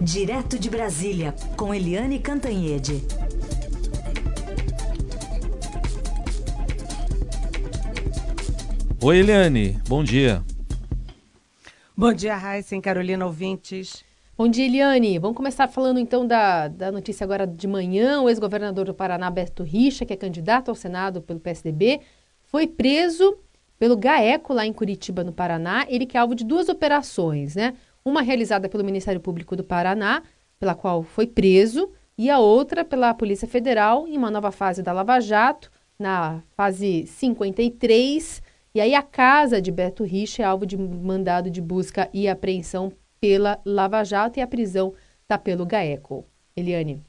Direto de Brasília, com Eliane Cantanhede. Oi, Eliane, bom dia. Bom dia, Raíssa e Carolina ouvintes. Bom dia, Eliane. Vamos começar falando então da, da notícia agora de manhã. O ex-governador do Paraná, Beto Richa, que é candidato ao Senado pelo PSDB, foi preso pelo GAECO lá em Curitiba, no Paraná. Ele que é alvo de duas operações, né? Uma realizada pelo Ministério Público do Paraná, pela qual foi preso, e a outra pela Polícia Federal, em uma nova fase da Lava Jato, na fase 53 e aí a casa de Beto Richa é alvo de mandado de busca e apreensão pela Lava Jato e a prisão está pelo GAECO. Eliane.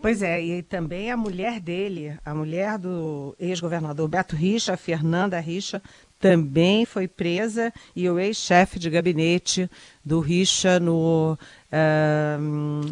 Pois é, e também a mulher dele, a mulher do ex-governador Beto Richa, Fernanda Richa, também foi presa e o ex-chefe de gabinete do Richa no, uh,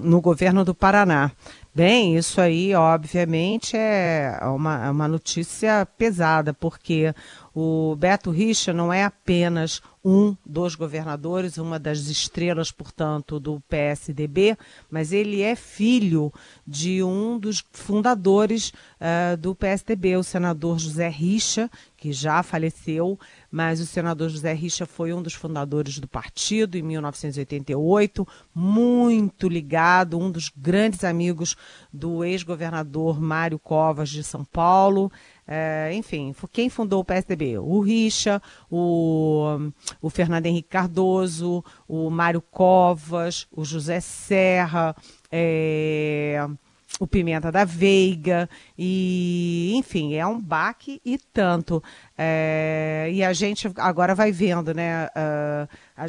no governo do Paraná. Bem, isso aí, obviamente, é uma, uma notícia pesada, porque o Beto Richa não é apenas um dos governadores, uma das estrelas, portanto, do PSDB, mas ele é filho de um dos fundadores uh, do PSDB, o senador José Richa, que já faleceu, mas o senador José Richa foi um dos fundadores do partido em 1988, muito ligado, um dos grandes amigos do ex-governador Mário Covas de São Paulo. É, enfim, quem fundou o PSDB? O Richa, o, o Fernando Henrique Cardoso, o Mário Covas, o José Serra, é, o Pimenta da Veiga, e enfim, é um baque e tanto. É, e a gente agora vai vendo, né? Uh, a,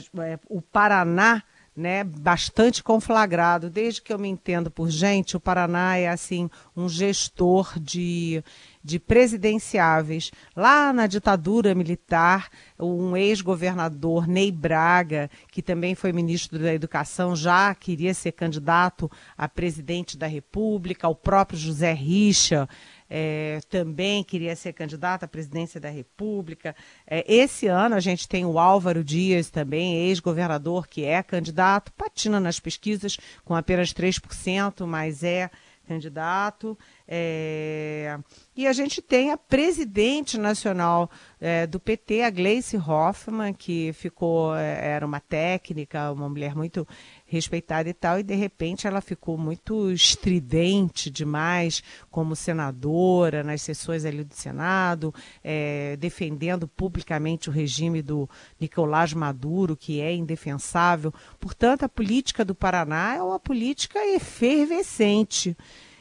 o Paraná né, bastante conflagrado. Desde que eu me entendo por gente, o Paraná é assim um gestor de, de presidenciáveis. Lá na ditadura militar, um ex-governador, Ney Braga, que também foi ministro da Educação, já queria ser candidato a presidente da República, o próprio José Richa é, também queria ser candidato à presidência da República. É, esse ano a gente tem o Álvaro Dias também, ex-governador, que é candidato, patina nas pesquisas com apenas 3%, mas é candidato. É... E a gente tem a presidente nacional é, do PT, a Gleice Hoffmann, que ficou, é, era uma técnica, uma mulher muito respeitada e tal, e de repente ela ficou muito estridente demais como senadora nas sessões ali do Senado, é, defendendo publicamente o regime do Nicolás Maduro, que é indefensável. Portanto, a política do Paraná é uma política efervescente.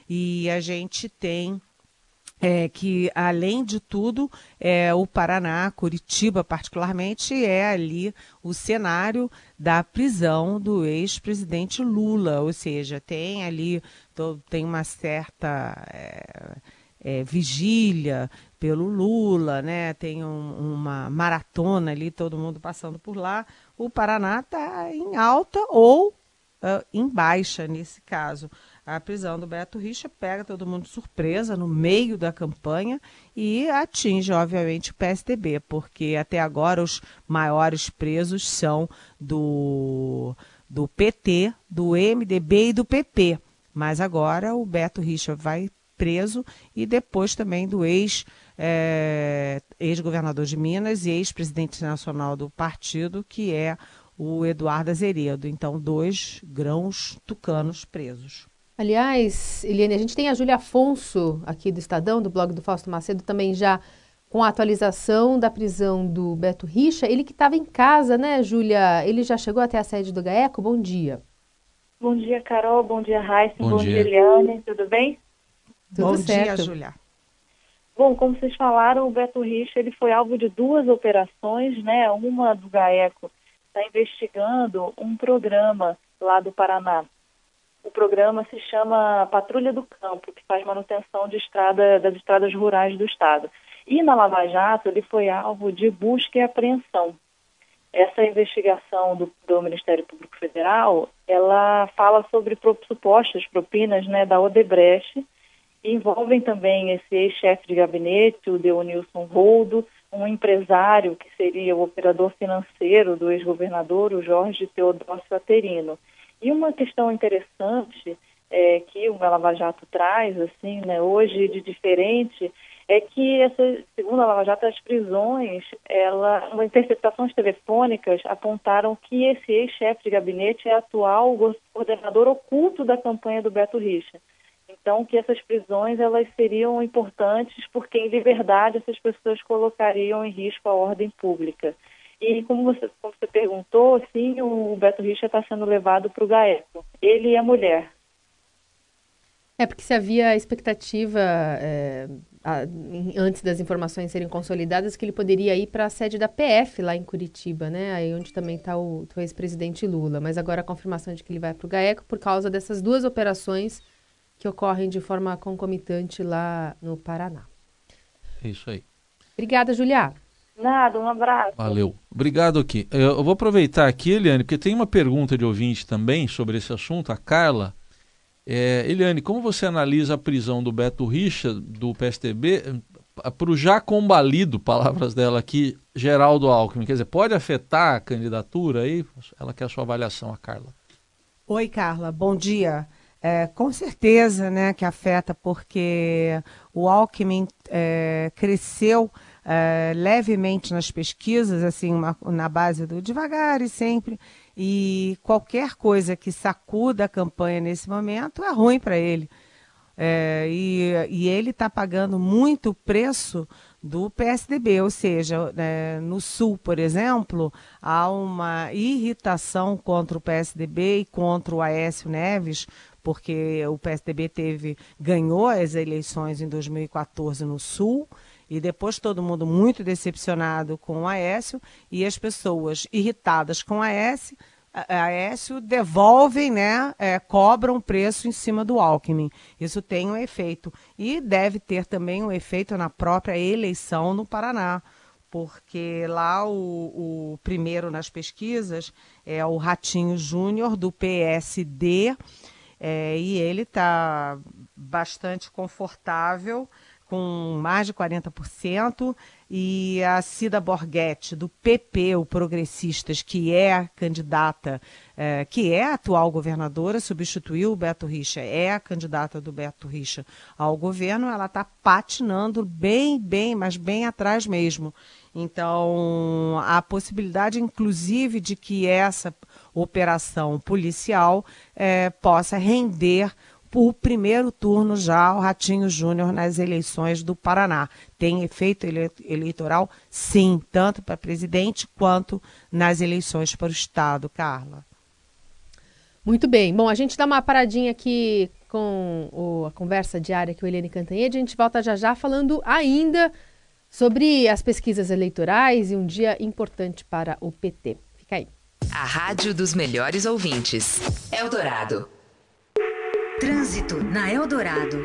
E a gente tem é, que, além de tudo, é, o Paraná, Curitiba particularmente, é ali o cenário da prisão do ex-presidente Lula, ou seja, tem ali tem uma certa é, é, vigília pelo Lula, né? Tem um, uma maratona ali, todo mundo passando por lá. O Paraná está em alta ou uh, em baixa nesse caso a prisão do Beto Richa pega todo mundo surpresa no meio da campanha e atinge, obviamente, o PSDB, porque até agora os maiores presos são do, do PT, do MDB e do PP. Mas agora o Beto Richa vai preso e depois também do ex é, ex-governador de Minas e ex-presidente nacional do partido, que é o Eduardo Azeredo. Então, dois grãos tucanos presos. Aliás, Eliane, a gente tem a Júlia Afonso aqui do Estadão, do blog do Fausto Macedo, também já com a atualização da prisão do Beto Richa. Ele que estava em casa, né, Júlia? Ele já chegou até a sede do GAECO? Bom dia. Bom dia, Carol. Bom dia, Raíssa. Bom, bom, dia, Eliane. Tudo bem? Tudo bom certo. dia, Júlia. Bom, como vocês falaram, o Beto Richa ele foi alvo de duas operações, né? Uma do GAECO está investigando um programa lá do Paraná o programa se chama Patrulha do Campo, que faz manutenção de estrada, das estradas rurais do Estado. E na Lava Jato, ele foi alvo de busca e apreensão. Essa investigação do, do Ministério Público Federal, ela fala sobre supostas propinas né, da Odebrecht, envolvem também esse ex-chefe de gabinete, o Deonilson Roldo, um empresário que seria o operador financeiro do ex-governador, o Jorge Teodócio Aterino. E uma questão interessante é, que o Lava Jato traz, assim, né, hoje de diferente, é que, essa, segundo a Lava Jato, as prisões, ela, uma interceptações telefônicas apontaram que esse ex-chefe de gabinete é atual coordenador oculto da campanha do Beto Richa. Então, que essas prisões elas seriam importantes porque, em liberdade, essas pessoas colocariam em risco a ordem pública. E como você, como você perguntou, sim, o Beto Richa está sendo levado para o GAECO. Ele e a mulher. É, porque se havia expectativa é, antes das informações serem consolidadas, que ele poderia ir para a sede da PF lá em Curitiba, né? Aí onde também está o, o ex-presidente Lula. Mas agora a confirmação de que ele vai para o GAECO por causa dessas duas operações que ocorrem de forma concomitante lá no Paraná. É isso aí. Obrigada, Julia. Nada, um abraço. Valeu. Obrigado aqui. Eu vou aproveitar aqui, Eliane, porque tem uma pergunta de ouvinte também sobre esse assunto, a Carla. É, Eliane, como você analisa a prisão do Beto Richa, do PSTB, para o já combalido, palavras dela aqui, Geraldo Alckmin? Quer dizer, pode afetar a candidatura aí? Ela quer a sua avaliação, a Carla. Oi, Carla, bom dia. É, com certeza né, que afeta, porque o Alckmin é, cresceu é, levemente nas pesquisas, assim, uma, na base do devagar e sempre, e qualquer coisa que sacuda a campanha nesse momento é ruim para ele. É, e, e, ele está pagando muito preço do PSDB, ou seja, é, no Sul, por exemplo, há uma irritação contra o PSDB e contra o Aécio Neves, porque o PSDB teve ganhou as eleições em 2014 no Sul e depois todo mundo muito decepcionado com o Aécio e as pessoas irritadas com o Aécio, Aécio devolvem, né, é, cobram preço em cima do Alckmin. Isso tem um efeito. E deve ter também um efeito na própria eleição no Paraná, porque lá o, o primeiro nas pesquisas é o Ratinho Júnior, do PSD, é, e ele está bastante confortável com mais de 40%, e a Cida Borghetti, do PP, o Progressistas, que é candidata, é, que é a atual governadora, substituiu o Beto Richa, é a candidata do Beto Richa ao governo, ela está patinando bem, bem, mas bem atrás mesmo. Então, a possibilidade, inclusive, de que essa operação policial é, possa render o primeiro turno já o Ratinho Júnior nas eleições do Paraná. Tem efeito ele eleitoral? Sim, tanto para presidente quanto nas eleições para o Estado, Carla. Muito bem. Bom, a gente dá uma paradinha aqui com o, a conversa diária que o Helene Cantanhede. A gente volta já já falando ainda sobre as pesquisas eleitorais e um dia importante para o PT. Fica aí. A rádio dos melhores ouvintes. Eldorado. Trânsito na Eldorado.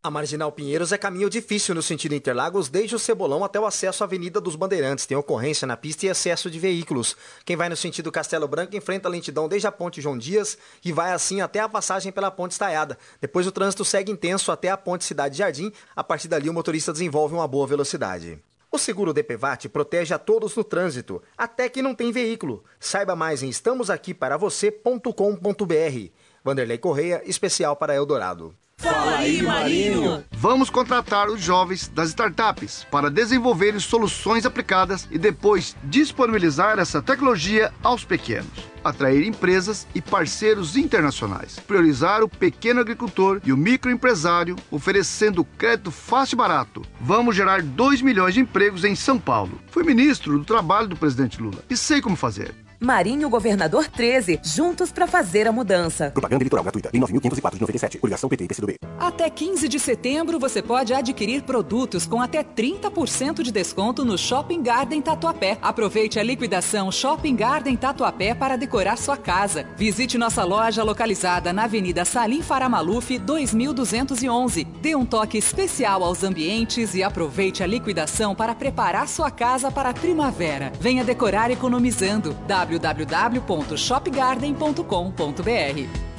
A Marginal Pinheiros é caminho difícil no sentido Interlagos, desde o Cebolão até o acesso à Avenida dos Bandeirantes. Tem ocorrência na pista e excesso de veículos. Quem vai no sentido Castelo Branco enfrenta a lentidão desde a Ponte João Dias e vai assim até a passagem pela Ponte Estaiada. Depois o trânsito segue intenso até a Ponte Cidade Jardim. A partir dali o motorista desenvolve uma boa velocidade. O seguro DPVAT protege a todos no trânsito, até que não tem veículo. Saiba mais em estamosaqui.com.br. Vanderlei Correia, especial para Eldorado. Fala aí, Marinho! Vamos contratar os jovens das startups para desenvolverem soluções aplicadas e depois disponibilizar essa tecnologia aos pequenos. Atrair empresas e parceiros internacionais. Priorizar o pequeno agricultor e o microempresário, oferecendo crédito fácil e barato. Vamos gerar 2 milhões de empregos em São Paulo. Fui ministro do trabalho do presidente Lula e sei como fazer. Marinho Governador 13, juntos para fazer a mudança. Propaganda eleitoral gratuita em 9.504 de 97, coligação PT e PCdoB. Até 15 de setembro você pode adquirir produtos com até 30% de desconto no Shopping Garden Tatuapé. Aproveite a liquidação Shopping Garden Tatuapé para decorar sua casa. Visite nossa loja localizada na Avenida Salim Faramaluf 2211. Dê um toque especial aos ambientes e aproveite a liquidação para preparar sua casa para a primavera. Venha decorar economizando. W www.shopgarden.com.br.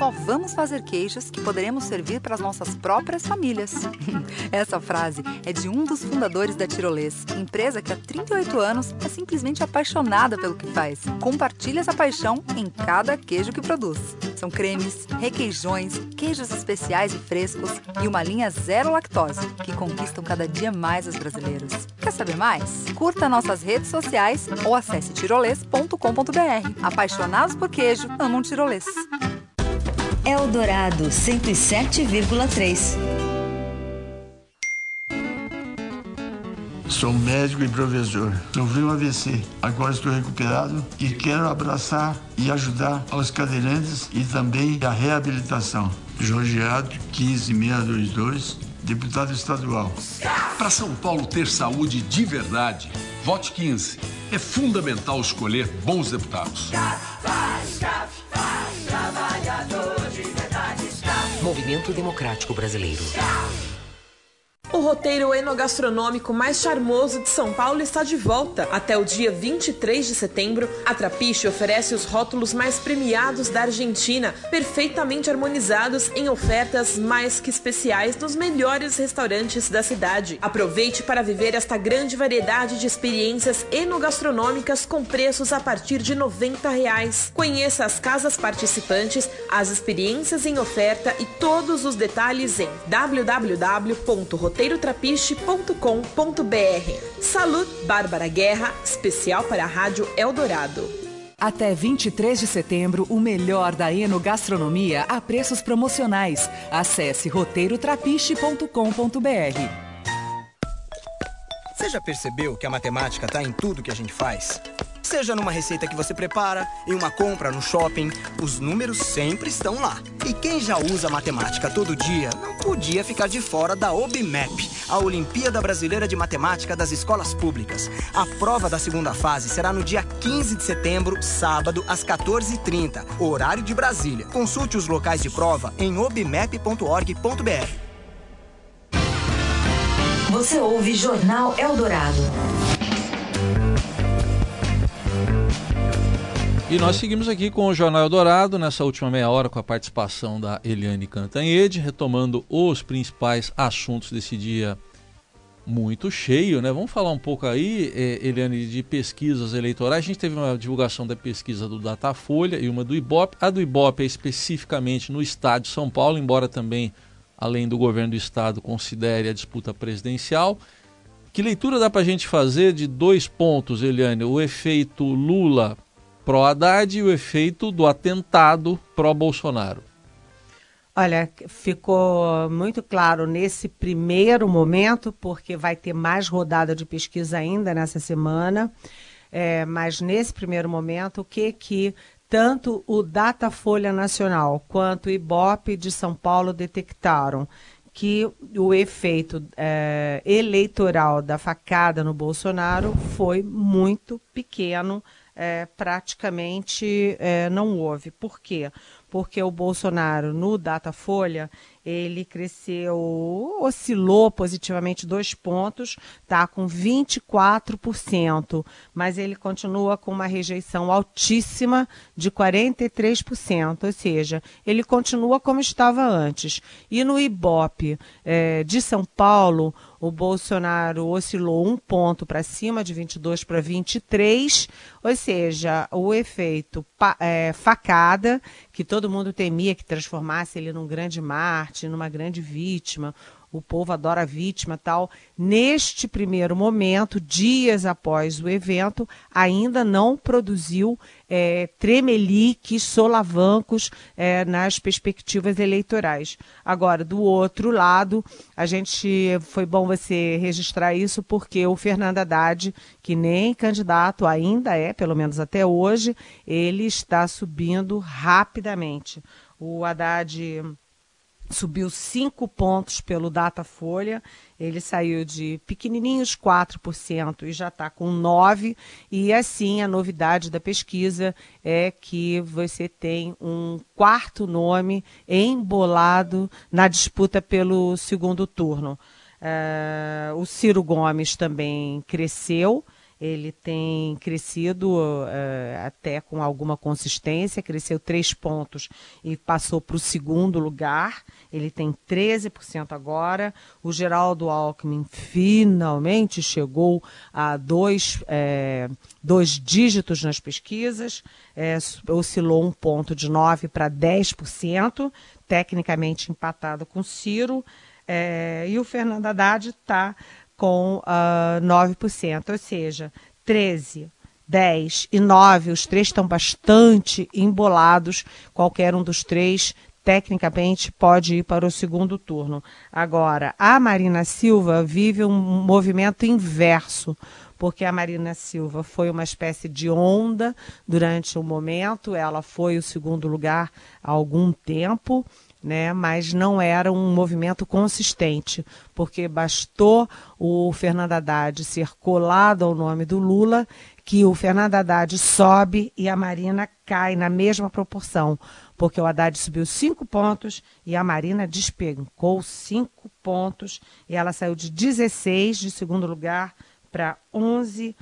só vamos fazer queijos que poderemos servir para as nossas próprias famílias. Essa frase é de um dos fundadores da Tirolês, empresa que há 38 anos é simplesmente apaixonada pelo que faz. Compartilha essa paixão em cada queijo que produz. São cremes, requeijões, queijos especiais e frescos e uma linha zero lactose que conquistam cada dia mais os brasileiros. Quer saber mais? Curta nossas redes sociais ou acesse tirolês.com.br. Apaixonados por queijo, amam tirolês. Eldorado 107,3. Sou médico e professor. Sofri um AVC. Agora estou recuperado e quero abraçar e ajudar aos cadeirantes e também a reabilitação. Jorge Adro, 15622, deputado estadual. Para São Paulo ter saúde de verdade, vote 15. É fundamental escolher bons deputados. Movimento Democrático Brasileiro. O roteiro enogastronômico mais charmoso de São Paulo está de volta. Até o dia 23 de setembro, a Trapiche oferece os rótulos mais premiados da Argentina, perfeitamente harmonizados em ofertas mais que especiais nos melhores restaurantes da cidade. Aproveite para viver esta grande variedade de experiências enogastronômicas com preços a partir de 90 reais. Conheça as casas participantes, as experiências em oferta e todos os detalhes em www.roteiro roteirotrapiche.com.br. Salut Bárbara Guerra, especial para a Rádio Eldorado. Até 23 de setembro, o melhor da enogastronomia a preços promocionais. Acesse roteirotrapiche.com.br. Você já percebeu que a matemática está em tudo que a gente faz? Seja numa receita que você prepara, em uma compra no shopping, os números sempre estão lá. E quem já usa matemática todo dia não podia ficar de fora da OBMAP, a Olimpíada Brasileira de Matemática das Escolas Públicas. A prova da segunda fase será no dia 15 de setembro, sábado, às 14h30, horário de Brasília. Consulte os locais de prova em obmap.org.br. Você ouve Jornal Eldorado. E nós seguimos aqui com o Jornal Eldorado, nessa última meia hora, com a participação da Eliane Cantanhede, retomando os principais assuntos desse dia muito cheio, né? Vamos falar um pouco aí, eh, Eliane, de pesquisas eleitorais. A gente teve uma divulgação da pesquisa do Datafolha e uma do Ibope. A do Ibope é especificamente no estado de São Paulo, embora também, além do governo do estado, considere a disputa presidencial. Que leitura dá para a gente fazer de dois pontos, Eliane? O efeito Lula pró-Haddad e o efeito do atentado pró-Bolsonaro? Olha, ficou muito claro nesse primeiro momento, porque vai ter mais rodada de pesquisa ainda nessa semana, é, mas nesse primeiro momento, o que que tanto o Datafolha Nacional quanto o Ibope de São Paulo detectaram? que o efeito é, eleitoral da facada no Bolsonaro foi muito pequeno é, praticamente é, não houve. Por quê? Porque o Bolsonaro, no Datafolha, ele cresceu, oscilou positivamente dois pontos, está com 24%, mas ele continua com uma rejeição altíssima de 43%, ou seja, ele continua como estava antes. E no Ibope é, de São Paulo, o Bolsonaro oscilou um ponto para cima, de 22 para 23, ou seja, o efeito é, facada, que todo mundo temia que transformasse ele num grande Marte, numa grande vítima, o povo adora vítima tal. Neste primeiro momento, dias após o evento, ainda não produziu é, tremeliques, solavancos é, nas perspectivas eleitorais. Agora, do outro lado, a gente foi bom você registrar isso porque o Fernando Haddad, que nem candidato ainda é, pelo menos até hoje, ele está subindo rapidamente. O Haddad subiu 5 pontos pelo Datafolha. Ele saiu de pequenininhos 4% e já está com 9%. E assim, a novidade da pesquisa é que você tem um quarto nome embolado na disputa pelo segundo turno. Uh, o Ciro Gomes também cresceu ele tem crescido uh, até com alguma consistência, cresceu três pontos e passou para o segundo lugar. Ele tem 13% agora. O Geraldo Alckmin finalmente chegou a dois, é, dois dígitos nas pesquisas, é, oscilou um ponto de 9% para 10%, tecnicamente empatado com Ciro. É, e o Fernando Haddad está com uh, ah, 9%, ou seja, 13, 10 e 9, os três estão bastante embolados, qualquer um dos três tecnicamente pode ir para o segundo turno. Agora, a Marina Silva vive um movimento inverso, porque a Marina Silva foi uma espécie de onda durante um momento, ela foi o segundo lugar há algum tempo, né? mas não era um movimento consistente, porque bastou o Fernando Haddad ser colado ao nome do Lula, que o Fernando Haddad sobe e a Marina cai na mesma proporção, porque o Haddad subiu cinco pontos e a Marina despencou cinco pontos e ela saiu de 16 de segundo lugar para 11%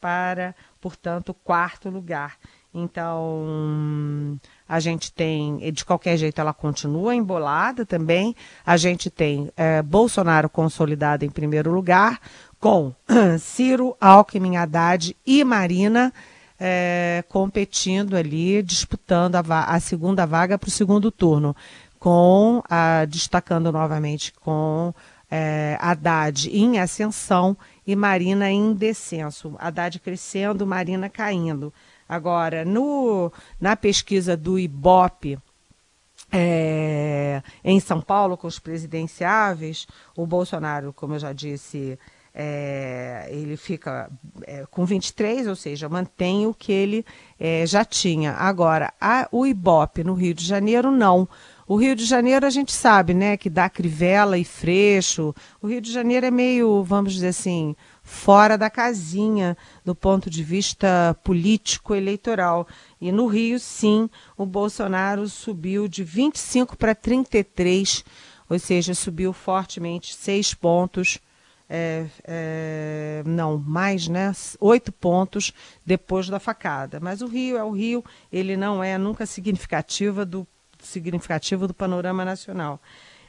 para, portanto, quarto lugar. Então, a gente tem, de qualquer jeito, ela continua embolada também. A gente tem é, Bolsonaro consolidado em primeiro lugar, com Ciro, Alckmin, Haddad e Marina é, competindo ali, disputando a, a segunda vaga para o segundo turno, com a, destacando novamente com é, Haddad em ascensão e Marina em descenso. Haddad crescendo, Marina caindo. Agora, no, na pesquisa do IBOP, é, em São Paulo, com os presidenciáveis, o Bolsonaro, como eu já disse, é, ele fica é, com 23, ou seja, mantém o que ele é, já tinha. Agora, a, o IBOP no Rio de Janeiro, não. O Rio de Janeiro a gente sabe, né, que dá crivela e freixo. O Rio de Janeiro é meio, vamos dizer assim, fora da casinha do ponto de vista político eleitoral. E no Rio, sim, o Bolsonaro subiu de 25 para 33, ou seja, subiu fortemente seis pontos. É, é, não, mais, né? Oito pontos depois da facada. Mas o Rio é o Rio, ele não é nunca significativa do significativo do panorama nacional.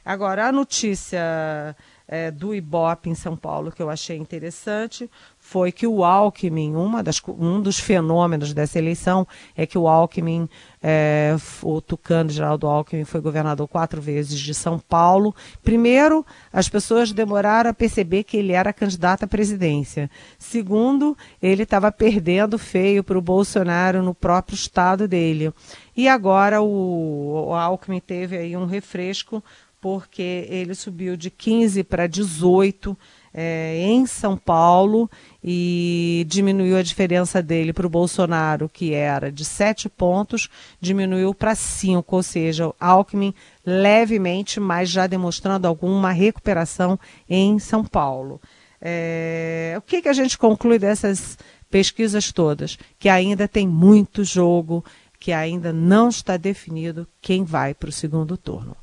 Agora, a notícia é, do Ibope em São Paulo que eu achei interessante foi que o Alckmin, uma das, um dos fenômenos dessa eleição é que o Alckmin, é, o Tucano Geraldo Alckmin, foi governador quatro vezes de São Paulo. Primeiro, as pessoas demoraram a perceber que ele era candidato à presidência. Segundo, ele estava perdendo feio para o Bolsonaro no próprio estado dele. E agora o, o Alckmin teve aí um refresco porque ele subiu de 15 para 18 é, em São Paulo e diminuiu a diferença dele para o Bolsonaro, que era de 7 pontos, diminuiu para 5, ou seja, Alckmin levemente, mas já demonstrando alguma recuperação em São Paulo. É, o que, que a gente conclui dessas pesquisas todas? Que ainda tem muito jogo, que ainda não está definido quem vai para o segundo turno.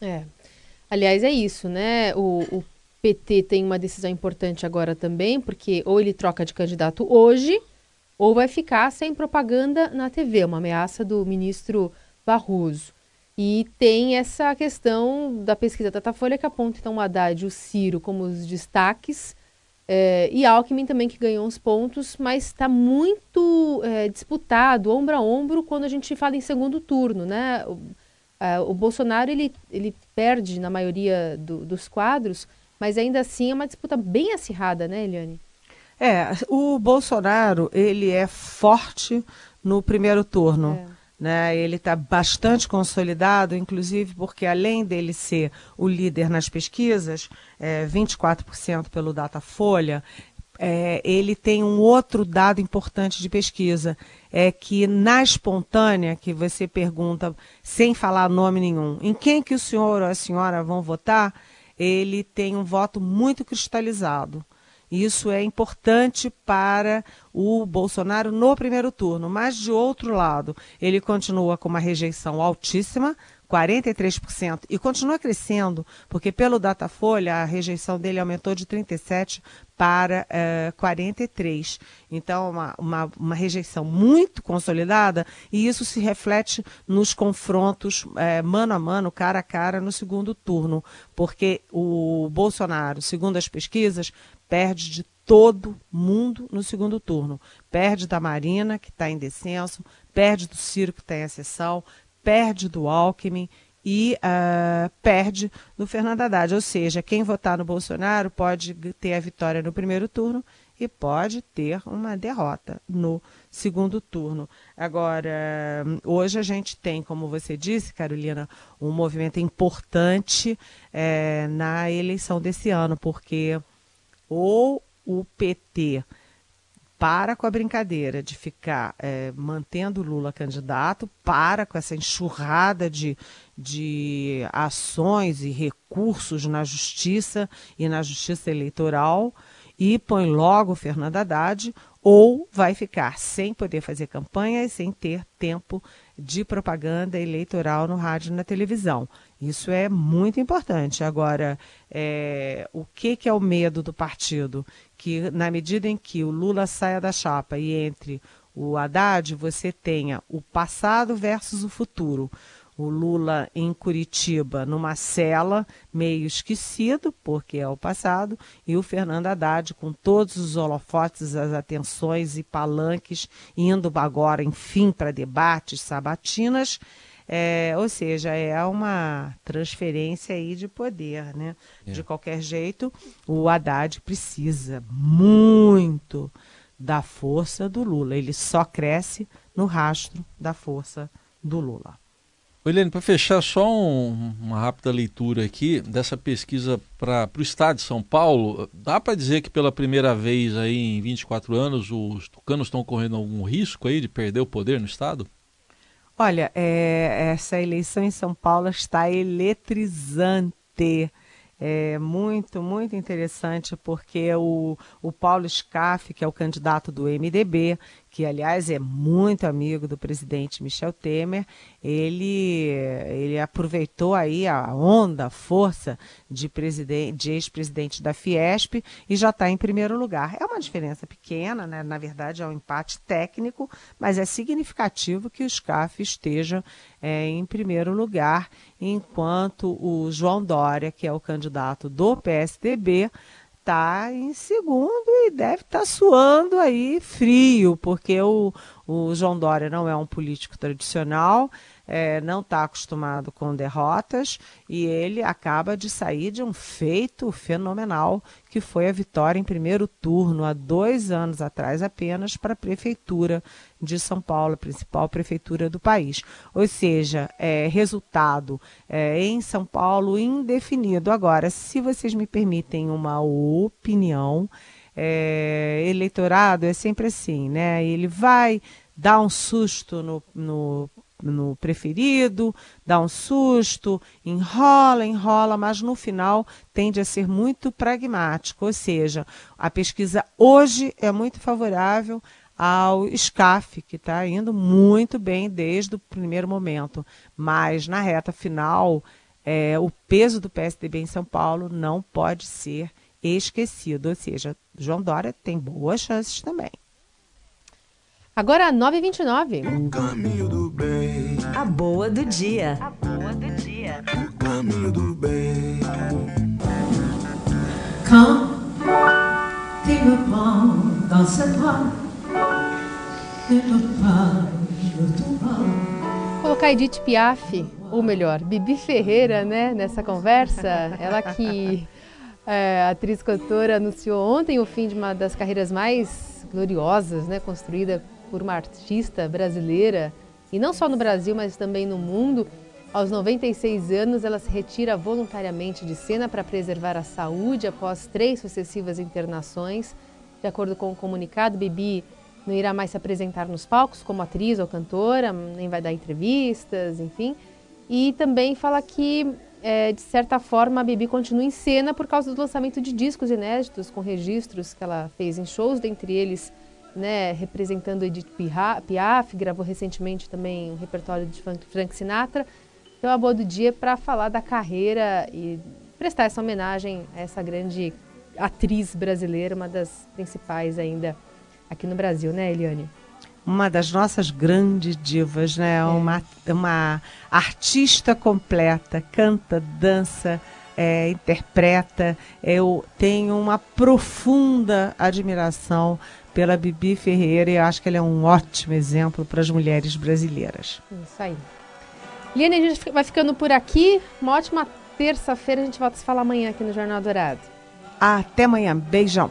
É, Aliás, é isso, né? O, o PT tem uma decisão importante agora também, porque ou ele troca de candidato hoje, ou vai ficar sem propaganda na TV, uma ameaça do ministro Barroso. E tem essa questão da pesquisa Datafolha que aponta então o Haddad e o Ciro como os destaques, é, e Alckmin também que ganhou uns pontos, mas está muito é, disputado, ombro a ombro, quando a gente fala em segundo turno, né? Uh, o Bolsonaro ele, ele perde na maioria do, dos quadros, mas ainda assim é uma disputa bem acirrada, né, Eliane? É, o Bolsonaro ele é forte no primeiro turno. É. Né, ele está bastante consolidado, inclusive porque além dele ser o líder nas pesquisas, é, 24% pelo Datafolha, é, ele tem um outro dado importante de pesquisa, é que na espontânea, que você pergunta sem falar nome nenhum, em quem que o senhor ou a senhora vão votar, ele tem um voto muito cristalizado. Isso é importante para o Bolsonaro no primeiro turno, mas de outro lado, ele continua com uma rejeição altíssima, 43%, e continua crescendo, porque pelo Datafolha a rejeição dele aumentou de 37% para uh, 43%. Então, uma, uma, uma, rejeição muito consolidada, e isso se reflete nos confrontos uh, mano a mano, cara a cara, no segundo turno, porque o Bolsonaro, segundo as pesquisas, perde de todo mundo no segundo turno. Perde da Marina, que está em descenso, perde do Ciro, que está em acessão, perde do Alckmin e uh, perde do Fernando Haddad. Ou seja, quem votar no Bolsonaro pode ter a vitória no primeiro turno e pode ter uma derrota no segundo turno. Agora, hoje a gente tem, como você disse, Carolina, um movimento importante é, na eleição desse ano, porque ou o PT para com a brincadeira de ficar é, mantendo Lula candidato, para com essa enxurrada de, de ações e recursos na justiça e na justiça eleitoral e põe logo Fernando Haddad, ou vai ficar sem poder fazer campanha e sem ter tempo de propaganda eleitoral no rádio e na televisão. Isso é muito importante. Agora, é, o que, que é o medo do partido? Que na medida em que o Lula saia da chapa e entre o Haddad, você tenha o passado versus o futuro o Lula em Curitiba numa cela, meio esquecido, porque é o passado, e o Fernando Haddad com todos os holofotes, as atenções e palanques, indo agora, enfim, para debates, sabatinas. É, ou seja, é uma transferência aí de poder, né? É. De qualquer jeito, o Haddad precisa muito da força do Lula. Ele só cresce no rastro da força do Lula. Eliane, para fechar, só um, uma rápida leitura aqui dessa pesquisa para o estado de São Paulo. Dá para dizer que pela primeira vez aí em 24 anos os tucanos estão correndo algum risco aí de perder o poder no estado? Olha, é, essa eleição em São Paulo está eletrizante. É muito, muito interessante, porque o, o Paulo Scaff, que é o candidato do MDB, que aliás é muito amigo do presidente Michel Temer, ele, ele aproveitou aí a onda, a força de, presidente, de ex-presidente da Fiesp e já está em primeiro lugar. É uma diferença pequena, né? na verdade é um empate técnico, mas é significativo que o SCAF esteja é, em primeiro lugar, enquanto o João Dória, que é o candidato do PSDB, está em segundo e deve estar tá suando aí frio, porque o, o João Dória não é um político tradicional, é, não está acostumado com derrotas e ele acaba de sair de um feito fenomenal que foi a vitória em primeiro turno há dois anos atrás apenas para a prefeitura de São Paulo, a principal prefeitura do país. Ou seja, é, resultado é, em São Paulo indefinido. Agora, se vocês me permitem uma opinião, é, eleitorado é sempre assim, né? Ele vai dar um susto no, no no preferido, dá um susto, enrola, enrola, mas no final tende a ser muito pragmático. Ou seja, a pesquisa hoje é muito favorável ao SCAF, que está indo muito bem desde o primeiro momento. Mas na reta final, é, o peso do PSDB em São Paulo não pode ser esquecido. Ou seja, João Dória tem boas chances também. Agora, 9h29. O caminho do bem. A boa do dia. A boa do dia. O caminho do bem. Come, take a palm, dança Colocar Edith Piaf, ou melhor, Bibi Ferreira, né, nessa conversa. Ela que, é, atriz cantora, anunciou ontem o fim de uma das carreiras mais gloriosas, né, construída por uma artista brasileira, e não só no Brasil, mas também no mundo. Aos 96 anos, ela se retira voluntariamente de cena para preservar a saúde após três sucessivas internações. De acordo com o comunicado, Bibi não irá mais se apresentar nos palcos como atriz ou cantora, nem vai dar entrevistas, enfim. E também fala que, é, de certa forma, a Bibi continua em cena por causa do lançamento de discos inéditos com registros que ela fez em shows, dentre eles né, representando Edith Piaf, gravou recentemente também um repertório de Frank Sinatra. Então, a boa do dia para falar da carreira e prestar essa homenagem a essa grande atriz brasileira, uma das principais ainda aqui no Brasil, né, Eliane? Uma das nossas grandes divas, né? É. Uma, uma artista completa, canta, dança, é, interpreta. Eu tenho uma profunda admiração pela Bibi Ferreira e acho que ela é um ótimo exemplo para as mulheres brasileiras. Isso aí. Liane, a gente vai ficando por aqui. Uma ótima terça-feira. A gente volta a se falar amanhã aqui no Jornal Dourado. Até amanhã. Beijão.